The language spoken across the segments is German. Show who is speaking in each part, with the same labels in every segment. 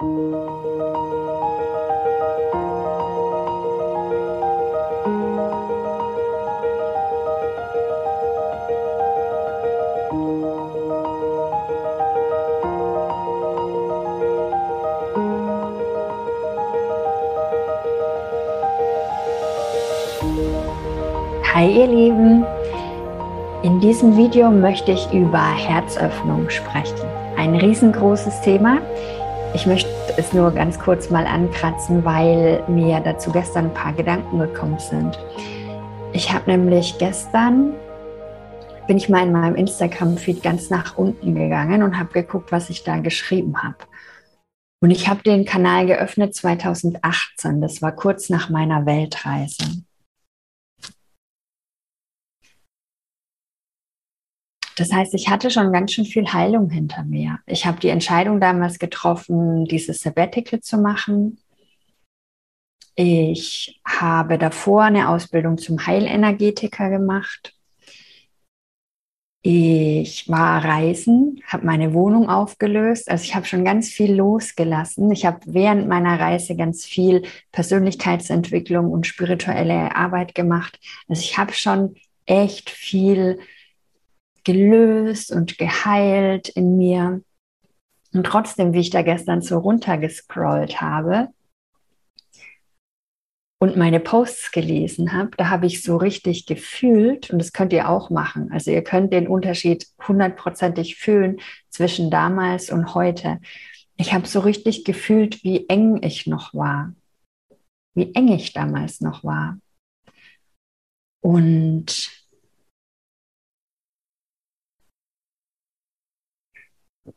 Speaker 1: Hi ihr Lieben, in diesem Video möchte ich über Herzöffnung sprechen. Ein riesengroßes Thema. Ich möchte es nur ganz kurz mal ankratzen, weil mir dazu gestern ein paar Gedanken gekommen sind. Ich habe nämlich gestern, bin ich mal in meinem Instagram-Feed ganz nach unten gegangen und habe geguckt, was ich da geschrieben habe. Und ich habe den Kanal geöffnet 2018, das war kurz nach meiner Weltreise. Das heißt, ich hatte schon ganz schön viel Heilung hinter mir. Ich habe die Entscheidung damals getroffen, dieses Sabbatical zu machen. Ich habe davor eine Ausbildung zum Heilenergetiker gemacht. Ich war reisen, habe meine Wohnung aufgelöst. Also ich habe schon ganz viel losgelassen. Ich habe während meiner Reise ganz viel Persönlichkeitsentwicklung und spirituelle Arbeit gemacht. Also ich habe schon echt viel gelöst und geheilt in mir. Und trotzdem, wie ich da gestern so runtergescrollt habe und meine Posts gelesen habe, da habe ich so richtig gefühlt, und das könnt ihr auch machen. Also ihr könnt den Unterschied hundertprozentig fühlen zwischen damals und heute. Ich habe so richtig gefühlt, wie eng ich noch war, wie eng ich damals noch war. Und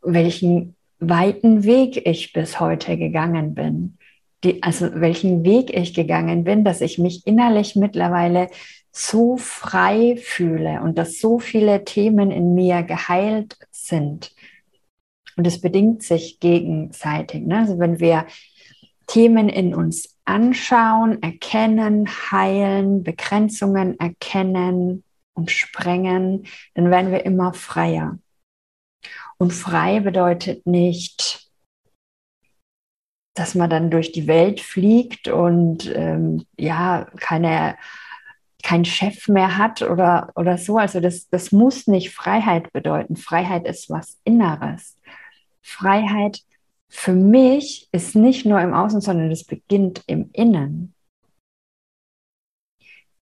Speaker 1: welchen weiten Weg ich bis heute gegangen bin. Die, also welchen Weg ich gegangen bin, dass ich mich innerlich mittlerweile so frei fühle und dass so viele Themen in mir geheilt sind. Und es bedingt sich gegenseitig. Ne? Also wenn wir Themen in uns anschauen, erkennen, heilen, Begrenzungen erkennen und sprengen, dann werden wir immer freier. Und frei bedeutet nicht, dass man dann durch die Welt fliegt und ähm, ja, keine, keinen Chef mehr hat oder, oder so. Also das, das muss nicht Freiheit bedeuten. Freiheit ist was Inneres. Freiheit für mich ist nicht nur im Außen, sondern es beginnt im Innen.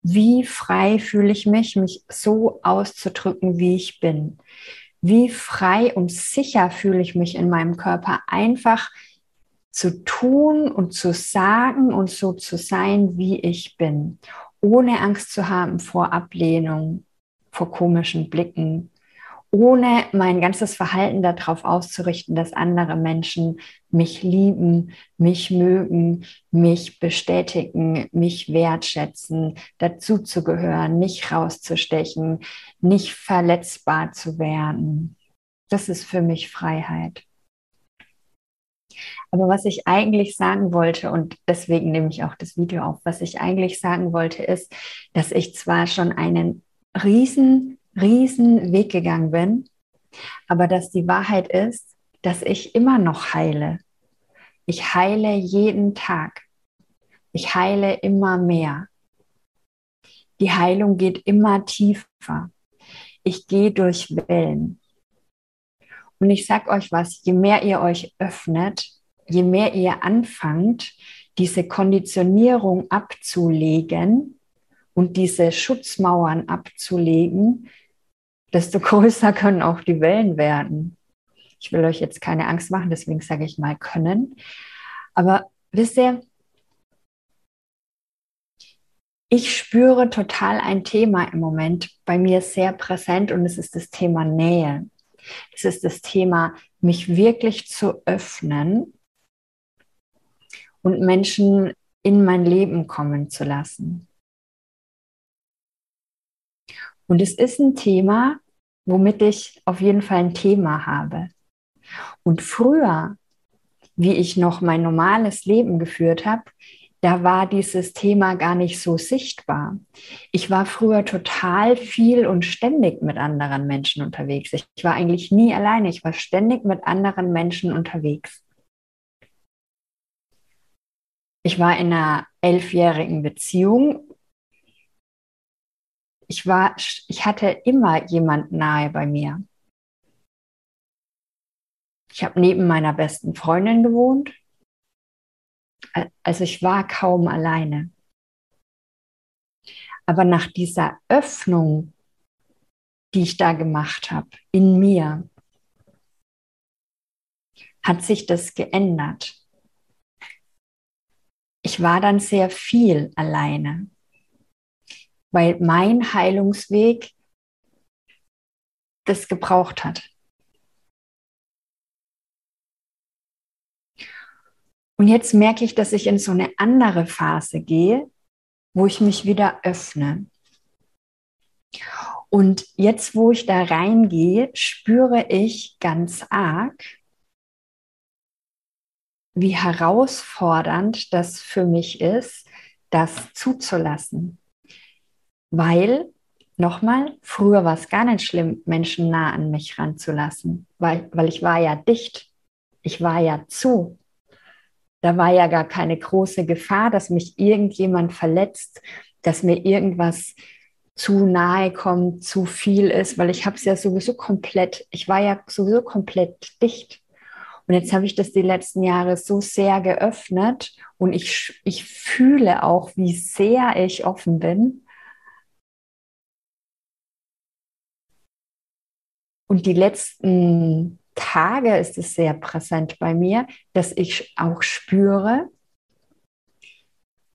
Speaker 1: Wie frei fühle ich mich, mich so auszudrücken, wie ich bin? Wie frei und sicher fühle ich mich in meinem Körper, einfach zu tun und zu sagen und so zu sein, wie ich bin, ohne Angst zu haben vor Ablehnung, vor komischen Blicken, ohne mein ganzes Verhalten darauf auszurichten, dass andere Menschen mich lieben, mich mögen, mich bestätigen, mich wertschätzen, dazuzugehören, nicht rauszustechen, nicht verletzbar zu werden. Das ist für mich Freiheit. Aber was ich eigentlich sagen wollte, und deswegen nehme ich auch das Video auf, was ich eigentlich sagen wollte, ist, dass ich zwar schon einen riesen riesen Weg gegangen bin, aber dass die Wahrheit ist, dass ich immer noch heile. Ich heile jeden Tag. Ich heile immer mehr. Die Heilung geht immer tiefer. Ich gehe durch Wellen. Und ich sag euch was, je mehr ihr euch öffnet, je mehr ihr anfangt, diese Konditionierung abzulegen, und diese Schutzmauern abzulegen, desto größer können auch die Wellen werden. Ich will euch jetzt keine Angst machen, deswegen sage ich mal können. Aber wisst ihr, ich spüre total ein Thema im Moment bei mir sehr präsent und es ist das Thema Nähe. Es ist das Thema, mich wirklich zu öffnen und Menschen in mein Leben kommen zu lassen. Und es ist ein Thema, womit ich auf jeden Fall ein Thema habe. Und früher, wie ich noch mein normales Leben geführt habe, da war dieses Thema gar nicht so sichtbar. Ich war früher total viel und ständig mit anderen Menschen unterwegs. Ich war eigentlich nie alleine, ich war ständig mit anderen Menschen unterwegs. ich war in einer elfjährigen Beziehung. Ich war, ich hatte immer jemand nahe bei mir. Ich habe neben meiner besten Freundin gewohnt. Also ich war kaum alleine. Aber nach dieser Öffnung, die ich da gemacht habe, in mir, hat sich das geändert. Ich war dann sehr viel alleine, weil mein Heilungsweg das gebraucht hat. Und jetzt merke ich, dass ich in so eine andere Phase gehe, wo ich mich wieder öffne. Und jetzt, wo ich da reingehe, spüre ich ganz arg, wie herausfordernd das für mich ist, das zuzulassen. Weil, nochmal, früher war es gar nicht schlimm, Menschen nah an mich ranzulassen, weil, weil ich war ja dicht, ich war ja zu. Da war ja gar keine große Gefahr, dass mich irgendjemand verletzt, dass mir irgendwas zu nahe kommt, zu viel ist, weil ich habe es ja sowieso komplett, ich war ja sowieso komplett dicht. Und jetzt habe ich das die letzten Jahre so sehr geöffnet und ich, ich fühle auch, wie sehr ich offen bin. Und die letzten Tage ist es sehr präsent bei mir, dass ich auch spüre,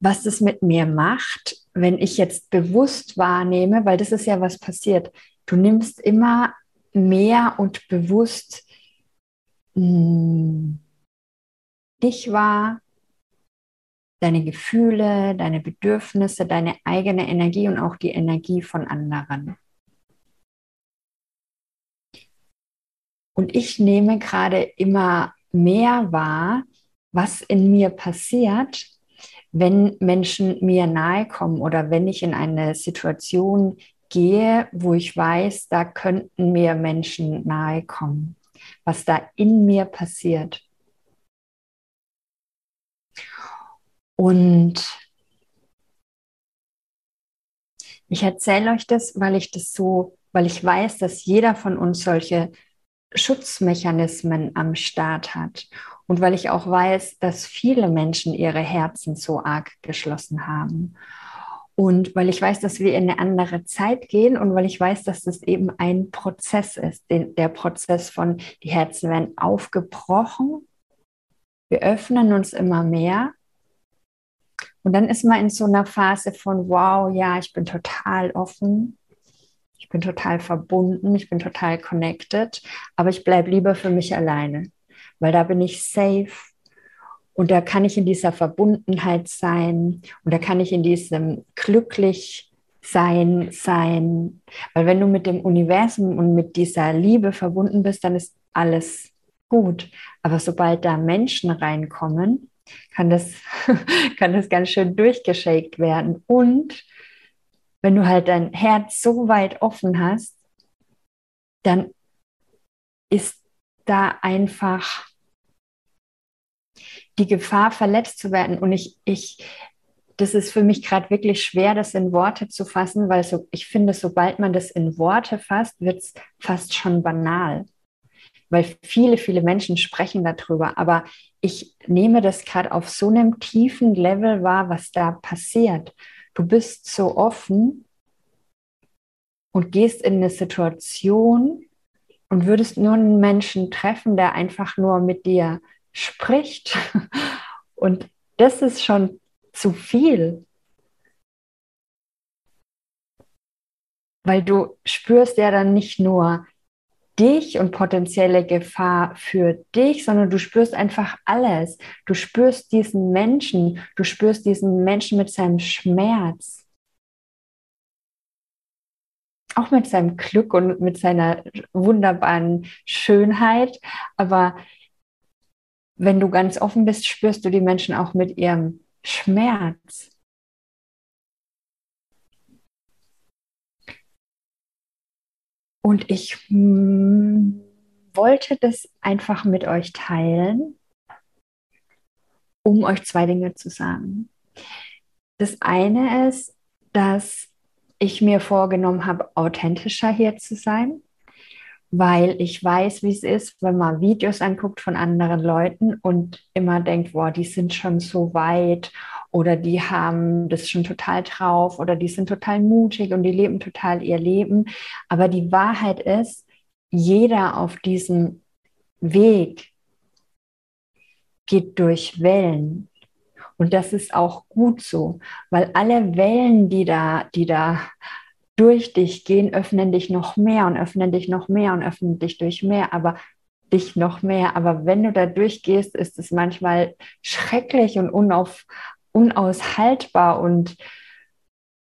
Speaker 1: was es mit mir macht, wenn ich jetzt bewusst wahrnehme, weil das ist ja was passiert. Du nimmst immer mehr und bewusst mh, hm, dich wahr, deine Gefühle, deine Bedürfnisse, deine eigene Energie und auch die Energie von anderen. Und ich nehme gerade immer mehr wahr, was in mir passiert, wenn Menschen mir nahe kommen oder wenn ich in eine Situation gehe, wo ich weiß, da könnten mir Menschen nahe kommen, was da in mir passiert. Und ich erzähle euch das, weil ich das so, weil ich weiß, dass jeder von uns solche Schutzmechanismen am Start hat. Und weil ich auch weiß, dass viele Menschen ihre Herzen so arg geschlossen haben. Und weil ich weiß, dass wir in eine andere Zeit gehen und weil ich weiß, dass das eben ein Prozess ist, den, der Prozess von, die Herzen werden aufgebrochen, wir öffnen uns immer mehr. Und dann ist man in so einer Phase von, wow, ja, ich bin total offen, ich bin total verbunden, ich bin total connected, aber ich bleibe lieber für mich alleine, weil da bin ich safe und da kann ich in dieser Verbundenheit sein und da kann ich in diesem glücklich sein, sein, weil wenn du mit dem Universum und mit dieser Liebe verbunden bist, dann ist alles gut. Aber sobald da Menschen reinkommen, kann das, kann das ganz schön durchgeschakt werden. Und wenn du halt dein Herz so weit offen hast, dann ist da einfach die Gefahr, verletzt zu werden. Und ich, ich, das ist für mich gerade wirklich schwer, das in Worte zu fassen, weil so, ich finde, sobald man das in Worte fasst, wird es fast schon banal. Weil viele, viele Menschen sprechen darüber. Aber ich nehme das gerade auf so einem tiefen Level wahr, was da passiert du bist so offen und gehst in eine Situation und würdest nur einen Menschen treffen, der einfach nur mit dir spricht. Und das ist schon zu viel. Weil du spürst ja dann nicht nur dich und potenzielle Gefahr für dich, sondern du spürst einfach alles. Du spürst diesen Menschen, du spürst diesen Menschen mit seinem Schmerz. Auch mit seinem Glück und mit seiner wunderbaren Schönheit. Aber wenn du ganz offen bist, spürst du die Menschen auch mit ihrem Schmerz. Und ich hm, wollte das einfach mit euch teilen, um euch zwei Dinge zu sagen. Das eine ist, dass ich mir vorgenommen habe, authentischer hier zu sein, weil ich weiß, wie es ist, wenn man Videos anguckt von anderen Leuten und immer denkt, boah, die sind schon so weit oder die haben das schon total drauf oder die sind total mutig und die leben total ihr Leben. Aber die Wahrheit ist, jeder auf diesem Weg geht durch Wellen. Und das ist auch gut so, weil alle Wellen, die da, die da durch dich gehen, öffnen dich noch mehr und öffnen dich noch mehr und öffnen dich durch mehr, aber dich noch mehr. Aber wenn du da durchgehst, ist es manchmal schrecklich und unauf, unaushaltbar und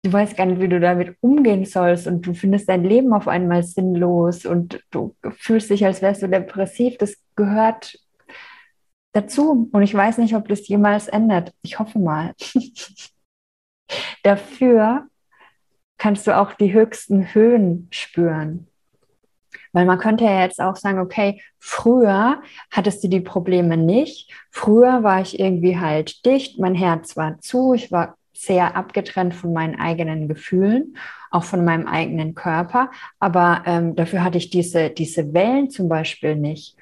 Speaker 1: du weißt gar nicht, wie du damit umgehen sollst und du findest dein Leben auf einmal sinnlos und du fühlst dich, als wärst du depressiv. Das gehört dazu und ich weiß nicht, ob das jemals ändert. Ich hoffe mal. Dafür kannst du auch die höchsten Höhen spüren. Weil man könnte ja jetzt auch sagen, okay, früher hattest du die Probleme nicht. Früher war ich irgendwie halt dicht, mein Herz war zu, ich war sehr abgetrennt von meinen eigenen Gefühlen, auch von meinem eigenen Körper. Aber ähm, dafür hatte ich diese, diese Wellen zum Beispiel nicht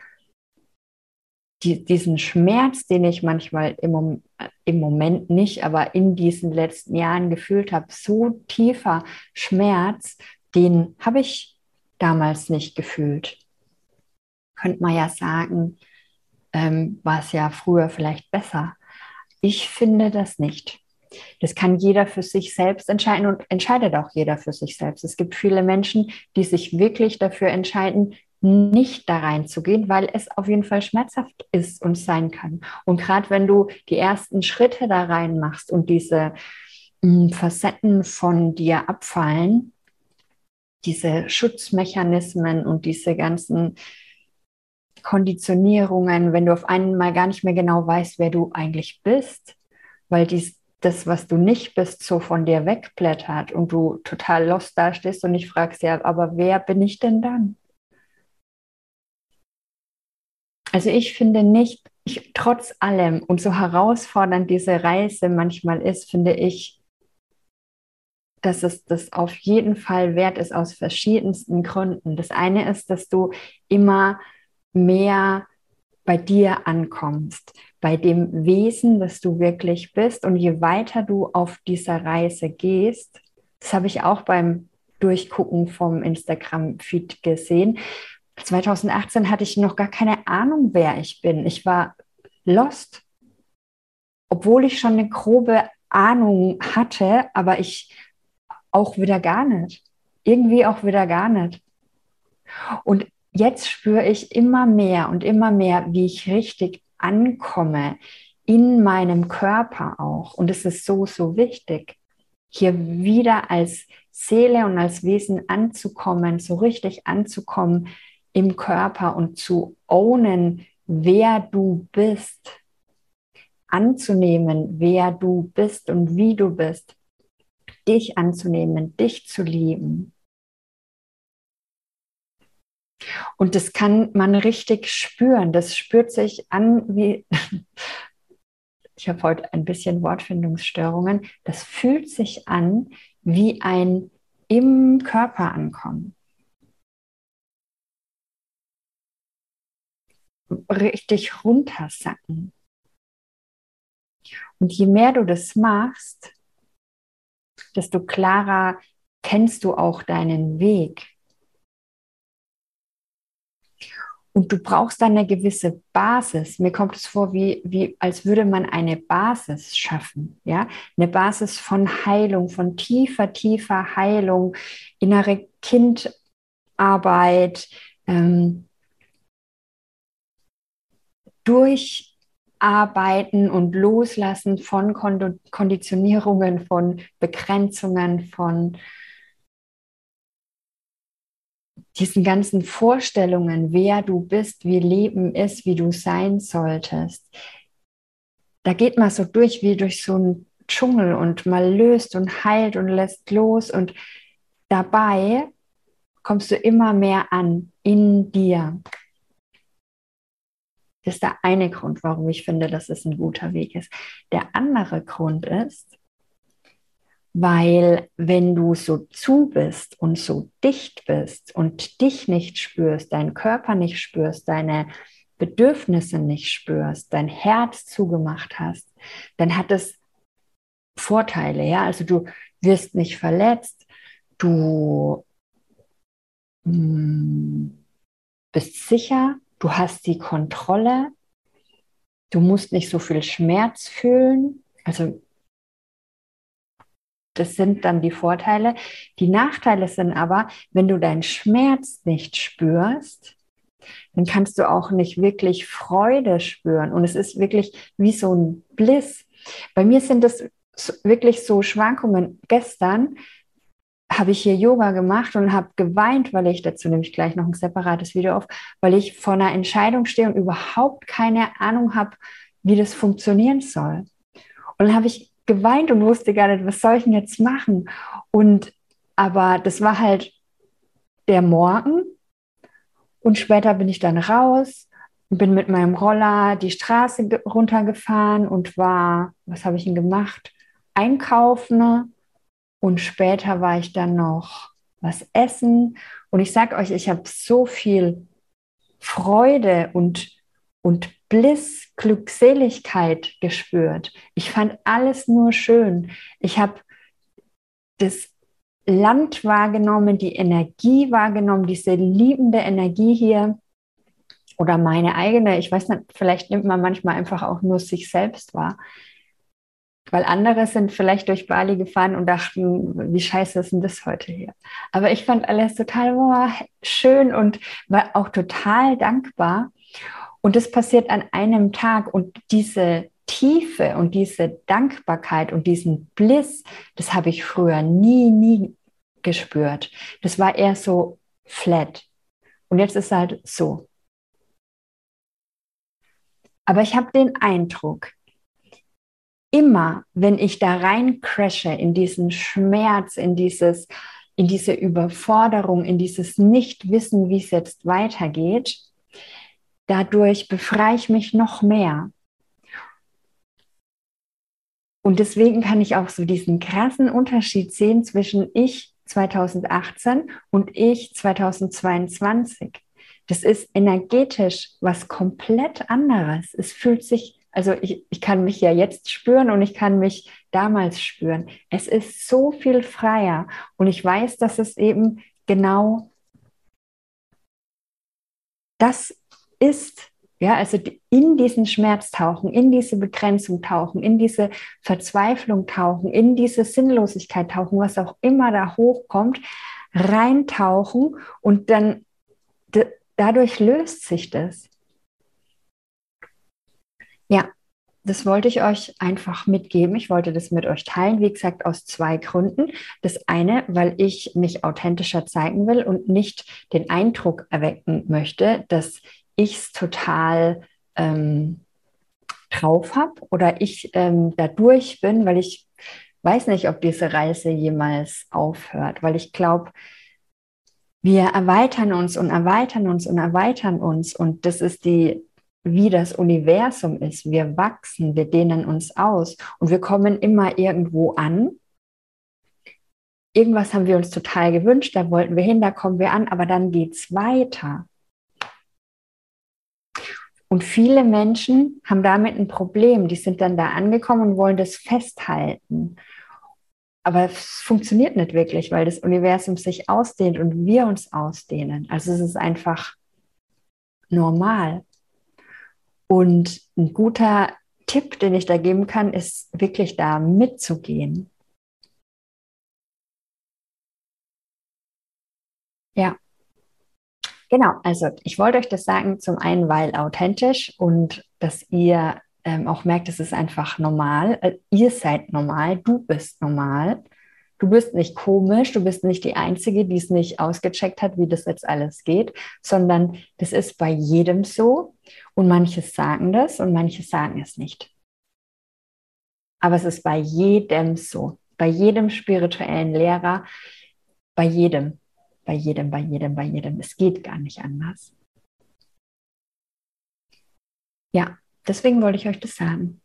Speaker 1: die, diesen Schmerz, den ich manchmal im, im Moment nicht, aber in diesen letzten Jahren gefühlt habe, so tiefer Schmerz, den habe ich damals nicht gefühlt. Könnte man ja sagen, ähm, war es ja früher vielleicht besser. Ich finde das nicht. Das kann jeder für sich selbst entscheiden und entscheidet auch jeder für sich selbst. Es gibt viele Menschen, die sich wirklich dafür entscheiden, nicht da reinzugehen, weil es auf jeden Fall schmerzhaft ist und sein kann. Und gerade wenn du die ersten Schritte da rein machst und diese mh, hm, Facetten von dir abfallen, diese Schutzmechanismen und diese ganzen Konditionierungen, wenn du auf einmal gar nicht mehr genau weißt, wer du eigentlich bist, weil dies, das, was du nicht bist, so von dir wegblättert und du total lost dastehst und ich fragst ja, aber wer bin ich denn dann? Also ich finde nicht, ich, trotz allem und so herausfordernd diese Reise manchmal ist, finde ich, dass es das auf jeden Fall wert ist aus verschiedensten Gründen. Das eine ist, dass du immer mehr bei dir ankommst, bei dem Wesen, das du wirklich bist. Und je weiter du auf dieser Reise gehst, das habe ich auch beim Durchgucken vom Instagram-Feed gesehen, 2018 hatte ich noch gar keine Ahnung, wer ich bin. Ich war lost, obwohl ich schon eine grobe Ahnung hatte, aber ich auch wieder gar nicht. Irgendwie auch wieder gar nicht. Und jetzt spüre ich immer mehr und immer mehr, wie ich richtig ankomme in meinem Körper auch. Und es ist so, so wichtig, hier wieder als Seele und als Wesen anzukommen, so richtig anzukommen, im Körper und zu ownen, wer du bist, anzunehmen, wer du bist und wie du bist, dich anzunehmen, dich zu lieben. Und das kann man richtig spüren. Das spürt sich an wie, ich habe heute ein bisschen Wortfindungsstörungen, das fühlt sich an wie ein im Körper ankommen. richtig runtersacken. Und je mehr du das machst, desto klarer kennst du auch deinen Weg. Und du brauchst dann eine gewisse Basis. Mir kommt es vor, wie, wie als würde man eine Basis schaffen. Ja? Eine Basis von Heilung, von tiefer, tiefer Heilung, innere Kindarbeit, ähm, Durcharbeiten und Loslassen von Konditionierungen, von Begrenzungen, von diesen ganzen Vorstellungen, wer du bist, wie Leben ist, wie du sein solltest. Da geht man so durch wie durch so einen Dschungel und mal löst und heilt und lässt los und dabei kommst du immer mehr an in dir Das ist der eine Grund, warum ich finde, dass es ein guter Weg ist. Der andere Grund ist, weil wenn du so zu bist und so dicht bist und dich nicht spürst, deinen Körper nicht spürst, deine Bedürfnisse nicht spürst, dein Herz zugemacht hast, dann hat es Vorteile. Ja, also du wirst nicht verletzt, du mh, mm, bist sicher, du hast die Kontrolle, du musst nicht so viel Schmerz fühlen. Also das sind dann die Vorteile. Die Nachteile sind aber, wenn du deinen Schmerz nicht spürst, dann kannst du auch nicht wirklich Freude spüren. Und es ist wirklich wie so ein Bliss. Bei mir sind es wirklich so Schwankungen. Gestern habe ich hier Yoga gemacht und habe geweint, weil ich, dazu nehme ich gleich noch ein separates Video auf, weil ich vor einer Entscheidung stehe und überhaupt keine Ahnung habe, wie das funktionieren soll. Und dann habe ich geweint und wusste gar nicht, was soll ich denn jetzt machen? Und aber das war halt der Morgen und später bin ich dann raus bin mit meinem Roller die Straße runtergefahren und war, was habe ich denn gemacht? Einkaufen und später war ich dann noch was essen und ich sage euch, ich habe so viel Freude und, und Bliss, Glückseligkeit gespürt. Ich fand alles nur schön. Ich habe das Land wahrgenommen, die Energie wahrgenommen, diese liebende Energie hier oder meine eigene. Ich weiß nicht, vielleicht nimmt man manchmal einfach auch nur sich selbst wahr. Weil andere sind vielleicht durch Bali gefahren und dachten, wie scheiße ist denn das heute hier? Aber ich fand alles total oh, schön und war auch total dankbar. Und das passiert an einem Tag und diese Tiefe und diese Dankbarkeit und diesen Bliss, das habe ich früher nie, nie gespürt. Das war eher so flat. Und jetzt ist es halt so. Aber ich habe den Eindruck, immer wenn ich da rein crashe in diesen Schmerz, in dieses, in diese Überforderung, in dieses Nichtwissen, wie es jetzt weitergeht, Dadurch befreie ich mich noch mehr. Und deswegen kann ich auch so diesen krassen Unterschied sehen zwischen ich 2018 und ich 2022. Das ist energetisch was komplett anderes. Es fühlt sich, also ich, ich kann mich ja jetzt spüren und ich kann mich damals spüren. Es ist so viel freier und ich weiß, dass es eben genau das ist, ja, also in diesen Schmerz tauchen, in diese Begrenzung tauchen, in diese Verzweiflung tauchen, in diese Sinnlosigkeit tauchen, was auch immer da hochkommt, reintauchen und dann dadurch löst sich das. Ja, das wollte ich euch einfach mitgeben. Ich wollte das mit euch teilen, wie gesagt, aus zwei Gründen. Das eine, weil ich mich authentischer zeigen will und nicht den Eindruck erwecken möchte, dass ich es total ähm, drauf habe oder ich ähm, da durch bin, weil ich weiß nicht, ob diese Reise jemals aufhört, weil ich glaube, wir erweitern uns und erweitern uns und erweitern uns und das ist die, wie das Universum ist. Wir wachsen, wir dehnen uns aus und wir kommen immer irgendwo an. Irgendwas haben wir uns total gewünscht, da wollten wir hin, da kommen wir an, aber dann geht es weiter. Und viele Menschen haben damit ein Problem. Die sind dann da angekommen und wollen das festhalten. Aber es funktioniert nicht wirklich, weil das Universum sich ausdehnt und wir uns ausdehnen. Also es ist einfach normal. Und ein guter Tipp, den ich da geben kann, ist wirklich da mitzugehen. Ja. Genau, also ich wollte euch das sagen, zum einen, weil authentisch und dass ihr ähm, auch merkt, es ist einfach normal. Äh, ihr seid normal, du bist normal. Du bist nicht komisch, du bist nicht die Einzige, die es nicht ausgecheckt hat, wie das jetzt alles geht, sondern das ist bei jedem so. Und manche sagen das und manche sagen es nicht. Aber es ist bei jedem so, bei jedem spirituellen Lehrer, bei jedem bei jedem, bei jedem, bei jedem. Es geht gar nicht anders. Ja, deswegen wollte ich euch das sagen.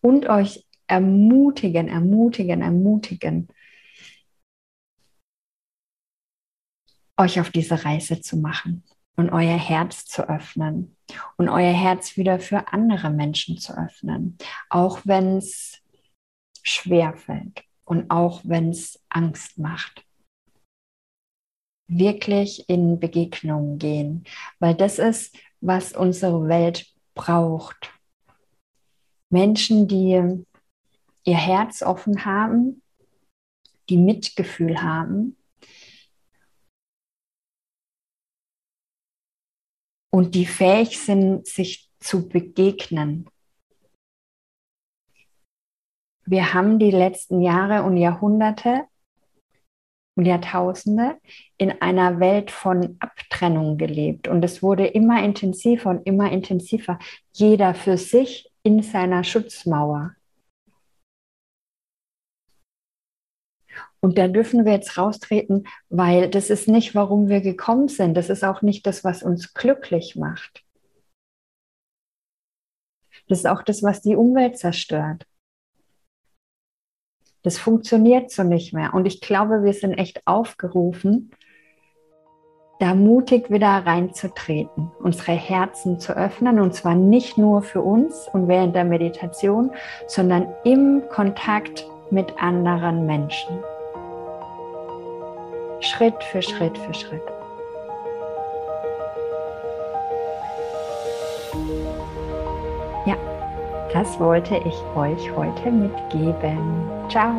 Speaker 1: Und euch ermutigen, ermutigen, ermutigen, euch auf diese Reise zu machen und euer Herz zu öffnen und euer Herz wieder für andere Menschen zu öffnen, auch wenn es schwer fällt und auch wenn es Angst macht. Wirklich in Begegnungen gehen, weil das ist, was unsere Welt braucht. Menschen, die ihr Herz offen haben, die Mitgefühl haben und die fähig sind, sich zu begegnen. Wir haben die letzten Jahre und Jahrhunderte und Jahrtausende in einer Welt von Abtrennung gelebt und es wurde immer intensiver und immer intensiver, jeder für sich in seiner Schutzmauer. Und da dürfen wir jetzt raustreten, weil das ist nicht, warum wir gekommen sind. Das ist auch nicht das, was uns glücklich macht. Das ist auch das, was die Umwelt zerstört. Das funktioniert so nicht mehr. Und ich glaube, wir sind echt aufgerufen, da mutig wieder reinzutreten, unsere Herzen zu öffnen. Und zwar nicht nur für uns und während der Meditation, sondern im Kontakt mit anderen Menschen. Schritt für Schritt für Schritt. Ja, das wollte ich euch heute mitgeben. Ciao.